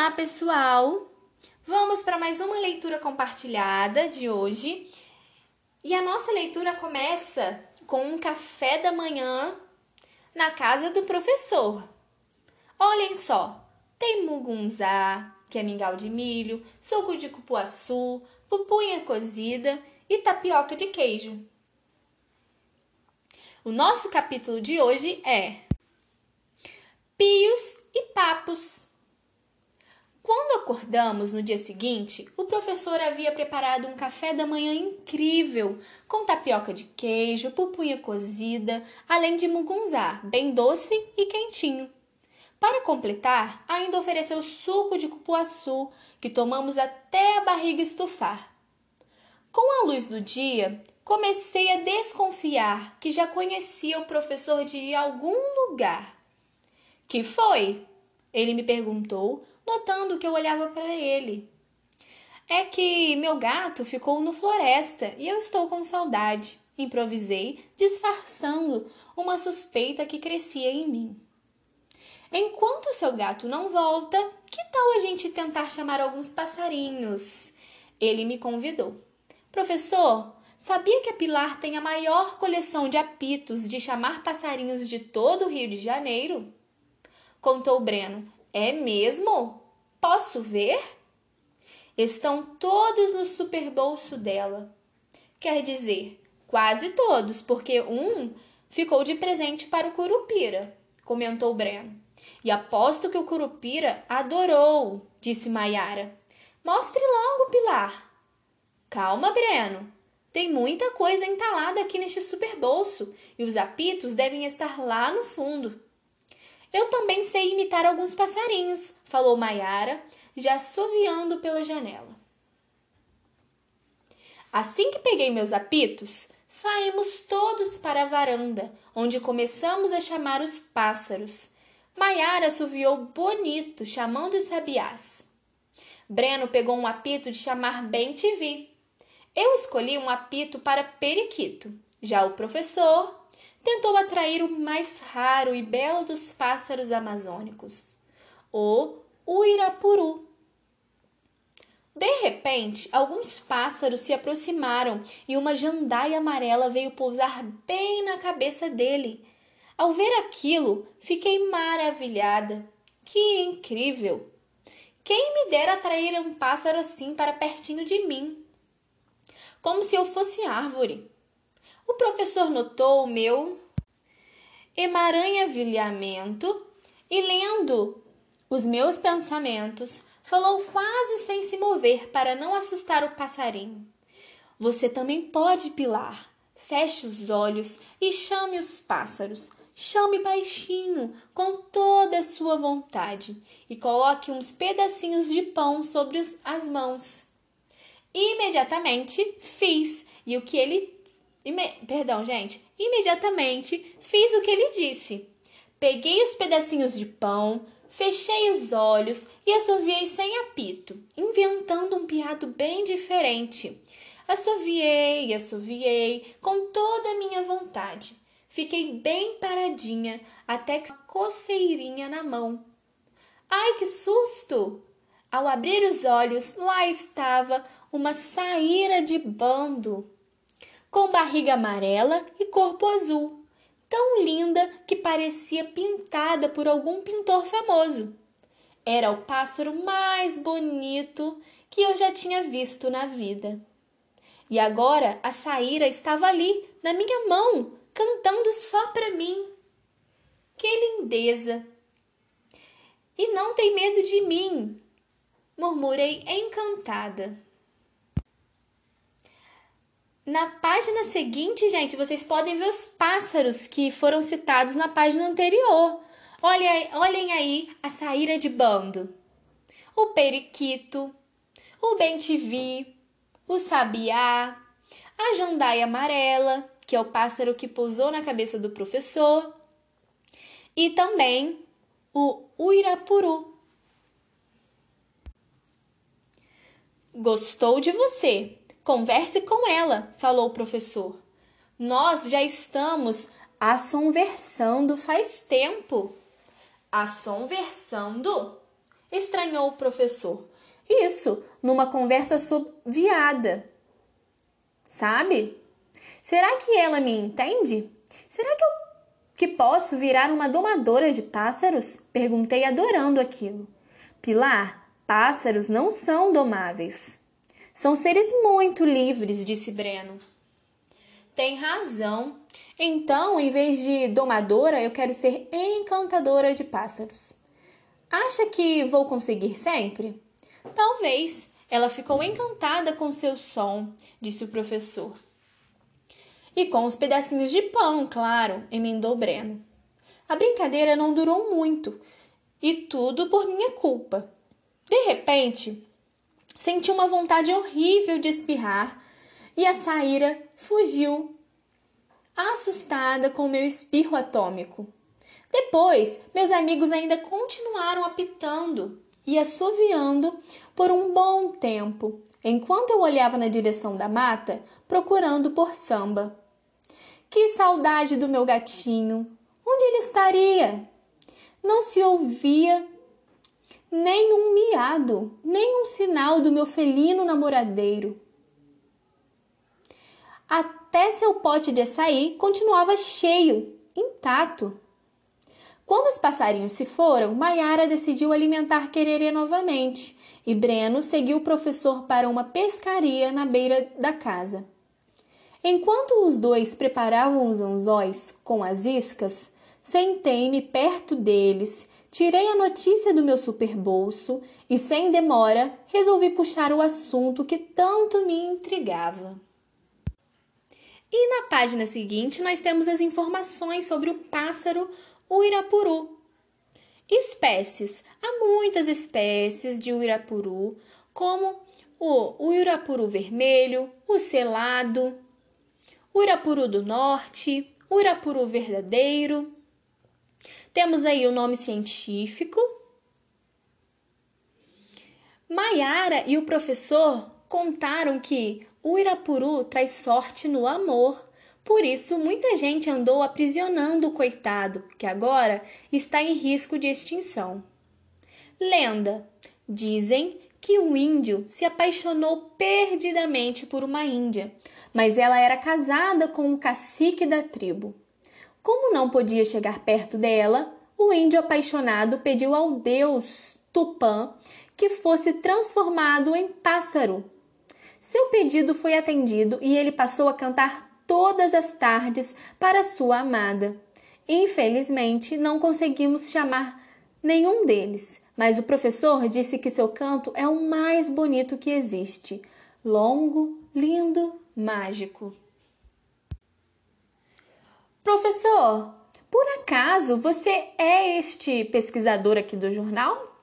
Olá, pessoal! Vamos para mais uma leitura compartilhada de hoje. E a nossa leitura começa com um café da manhã na casa do professor. Olhem só, tem mugunzá, que é mingau de milho, suco de cupuaçu, pupunha cozida e tapioca de queijo. O nosso capítulo de hoje é Pios e Papos. Quando acordamos no dia seguinte, o professor havia preparado um café da manhã incrível, com tapioca de queijo, pupunha cozida, além de mugunzá, bem doce e quentinho. Para completar, ainda ofereceu suco de cupuaçu, que tomamos até a barriga estufar. Com a luz do dia, comecei a desconfiar que já conhecia o professor de algum lugar. Que foi? Ele me perguntou, notando que eu olhava para ele. É que meu gato ficou no floresta e eu estou com saudade. Improvisei, disfarçando uma suspeita que crescia em mim. Enquanto seu gato não volta, que tal a gente tentar chamar alguns passarinhos? Ele me convidou. Professor, sabia que a Pilar tem a maior coleção de apitos de chamar passarinhos de todo o Rio de Janeiro? Contou Breno. É mesmo? Posso ver? Estão todos no super bolso dela. Quer dizer, quase todos, porque um ficou de presente para o Curupira, comentou Breno. E aposto que o Curupira adorou, disse Maiara. Mostre logo, Pilar. Calma, Breno. Tem muita coisa entalada aqui neste super bolso e os apitos devem estar lá no fundo. Eu também sei imitar alguns passarinhos, falou Maiara, já assoviando pela janela. Assim que peguei meus apitos, saímos todos para a varanda, onde começamos a chamar os pássaros. Maiara assoviou bonito, chamando os sabiás. Breno pegou um apito de chamar bem te vi. Eu escolhi um apito para periquito. Já o professor tentou atrair o mais raro e belo dos pássaros amazônicos, o uirapuru. De repente, alguns pássaros se aproximaram e uma jandaia amarela veio pousar bem na cabeça dele. Ao ver aquilo, fiquei maravilhada. Que incrível! Quem me dera atrair um pássaro assim para pertinho de mim? Como se eu fosse árvore. O professor notou o meu emaranhavilhamento e, lendo os meus pensamentos, falou quase sem se mover para não assustar o passarinho. Você também pode pilar. Feche os olhos e chame os pássaros. Chame baixinho, com toda a sua vontade, e coloque uns pedacinhos de pão sobre as mãos. Imediatamente fiz, e o que ele Ime... Perdão, gente. Imediatamente fiz o que ele disse. Peguei os pedacinhos de pão, fechei os olhos e assoviei sem apito, inventando um piado bem diferente. Assoviei, assoviei com toda a minha vontade. Fiquei bem paradinha até que coceirinha na mão. Ai, que susto! Ao abrir os olhos, lá estava uma saíra de bando com barriga amarela e corpo azul, tão linda que parecia pintada por algum pintor famoso. Era o pássaro mais bonito que eu já tinha visto na vida. E agora a Saíra estava ali, na minha mão, cantando só para mim. Que lindeza! E não tem medo de mim, murmurei encantada. Na página seguinte, gente, vocês podem ver os pássaros que foram citados na página anterior. Olha, olhem aí a saíra de bando. O periquito, o bentivi, o sabiá, a jandaia amarela, que é o pássaro que pousou na cabeça do professor, e também o uirapuru. Gostou de você? Converse com ela, falou o professor. Nós já estamos assonversando faz tempo. Assonversando? Estranhou o professor. Isso, numa conversa viada. Sabe? Será que ela me entende? Será que eu que posso virar uma domadora de pássaros? Perguntei adorando aquilo. Pilar, pássaros não são domáveis. São seres muito livres, disse Breno. Tem razão. Então, em vez de domadora, eu quero ser encantadora de pássaros. Acha que vou conseguir sempre? Talvez. Ela ficou encantada com seu som, disse o professor. E com os pedacinhos de pão, claro, emendou Breno. A brincadeira não durou muito, e tudo por minha culpa. De repente, senti uma vontade horrível de espirrar e a Saíra fugiu, assustada com meu espirro atômico. Depois, meus amigos ainda continuaram apitando e assoviando por um bom tempo, enquanto eu olhava na direção da mata, procurando por samba. Que saudade do meu gatinho! Onde ele estaria? Não se ouvia nem um miado, nem um sinal do meu felino namoradeiro. Até seu pote de açaí continuava cheio, intacto. Quando os passarinhos se foram, Maiara decidiu alimentar Quererê novamente e Breno seguiu o professor para uma pescaria na beira da casa. Enquanto os dois preparavam os anzóis com as iscas, sentei-me perto deles, tirei a notícia do meu superbolso e, sem demora, resolvi puxar o assunto que tanto me intrigava. E na página seguinte nós temos as informações sobre o pássaro uirapuru. Espécies. Há muitas espécies de uirapuru, como o uirapuru vermelho, o selado, Urapuru do Norte, Urapuru verdadeiro. Temos aí o nome científico. Maiara e o professor contaram que o Irapuru traz sorte no amor. Por isso, muita gente andou aprisionando o coitado, que agora está em risco de extinção. Lenda: dizem que um índio se apaixonou perdidamente por uma índia, mas ela era casada com um cacique da tribo. Como não podia chegar perto dela, o índio apaixonado pediu ao deus Tupã que fosse transformado em pássaro. Seu pedido foi atendido e ele passou a cantar todas as tardes para sua amada. Infelizmente, não conseguimos chamar nenhum deles, mas o professor disse que seu canto é o mais bonito que existe. Longo, lindo, mágico. Por acaso você é este pesquisador aqui do jornal?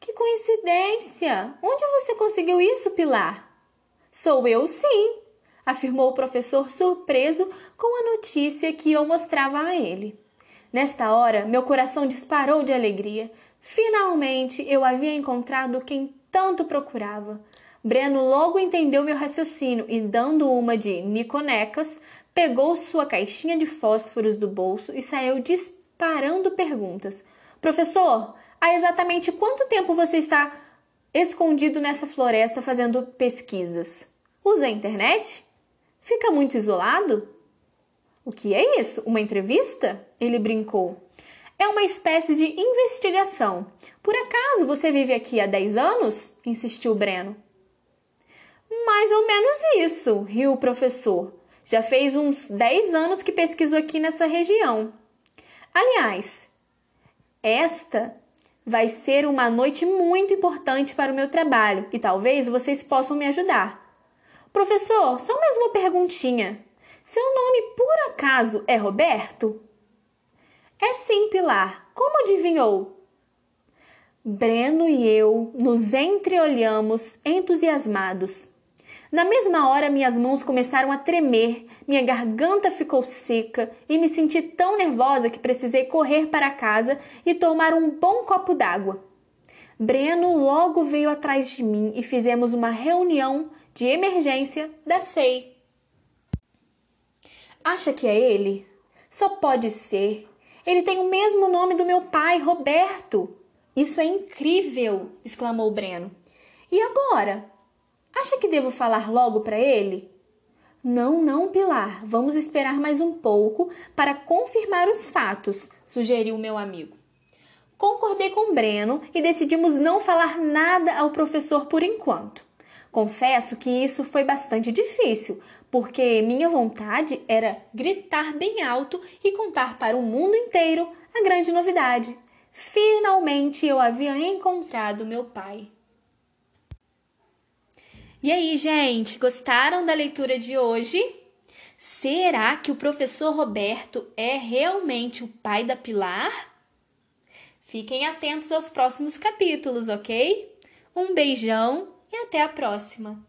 Que coincidência! Onde você conseguiu isso, Pilar? Sou eu sim, afirmou o professor surpreso com a notícia que eu mostrava a ele. Nesta hora, meu coração disparou de alegria. Finalmente eu havia encontrado quem tanto procurava. Breno logo entendeu meu raciocínio e, dando uma de Niconecas, pegou sua caixinha de fósforos do bolso e saiu disparando perguntas. Professor, há exatamente quanto tempo você está escondido nessa floresta fazendo pesquisas? Usa a internet? Fica muito isolado? O que é isso? Uma entrevista? Ele brincou. É uma espécie de investigação. Por acaso você vive aqui há 10 anos? insistiu Breno. Mais ou menos isso, riu o professor. Já fez uns 10 anos que pesquiso aqui nessa região. Aliás, esta vai ser uma noite muito importante para o meu trabalho e talvez vocês possam me ajudar. Professor, só mais uma perguntinha. Seu nome por acaso é Roberto? É sim, Pilar. Como adivinhou? Breno e eu nos entreolhamos entusiasmados. Na mesma hora, minhas mãos começaram a tremer, minha garganta ficou seca e me senti tão nervosa que precisei correr para casa e tomar um bom copo d'água. Breno logo veio atrás de mim e fizemos uma reunião de emergência da SEI. Acha que é ele? Só pode ser. Ele tem o mesmo nome do meu pai, Roberto. Isso é incrível! exclamou Breno. E agora? Acha que devo falar logo para ele? Não, não, Pilar. Vamos esperar mais um pouco para confirmar os fatos, sugeriu meu amigo. Concordei com Breno e decidimos não falar nada ao professor por enquanto. Confesso que isso foi bastante difícil, porque minha vontade era gritar bem alto e contar para o mundo inteiro a grande novidade. Finalmente eu havia encontrado meu pai. E aí, gente, gostaram da leitura de hoje? Será que o professor Roberto é realmente o pai da Pilar? Fiquem atentos aos próximos capítulos, ok? Um beijão e até a próxima!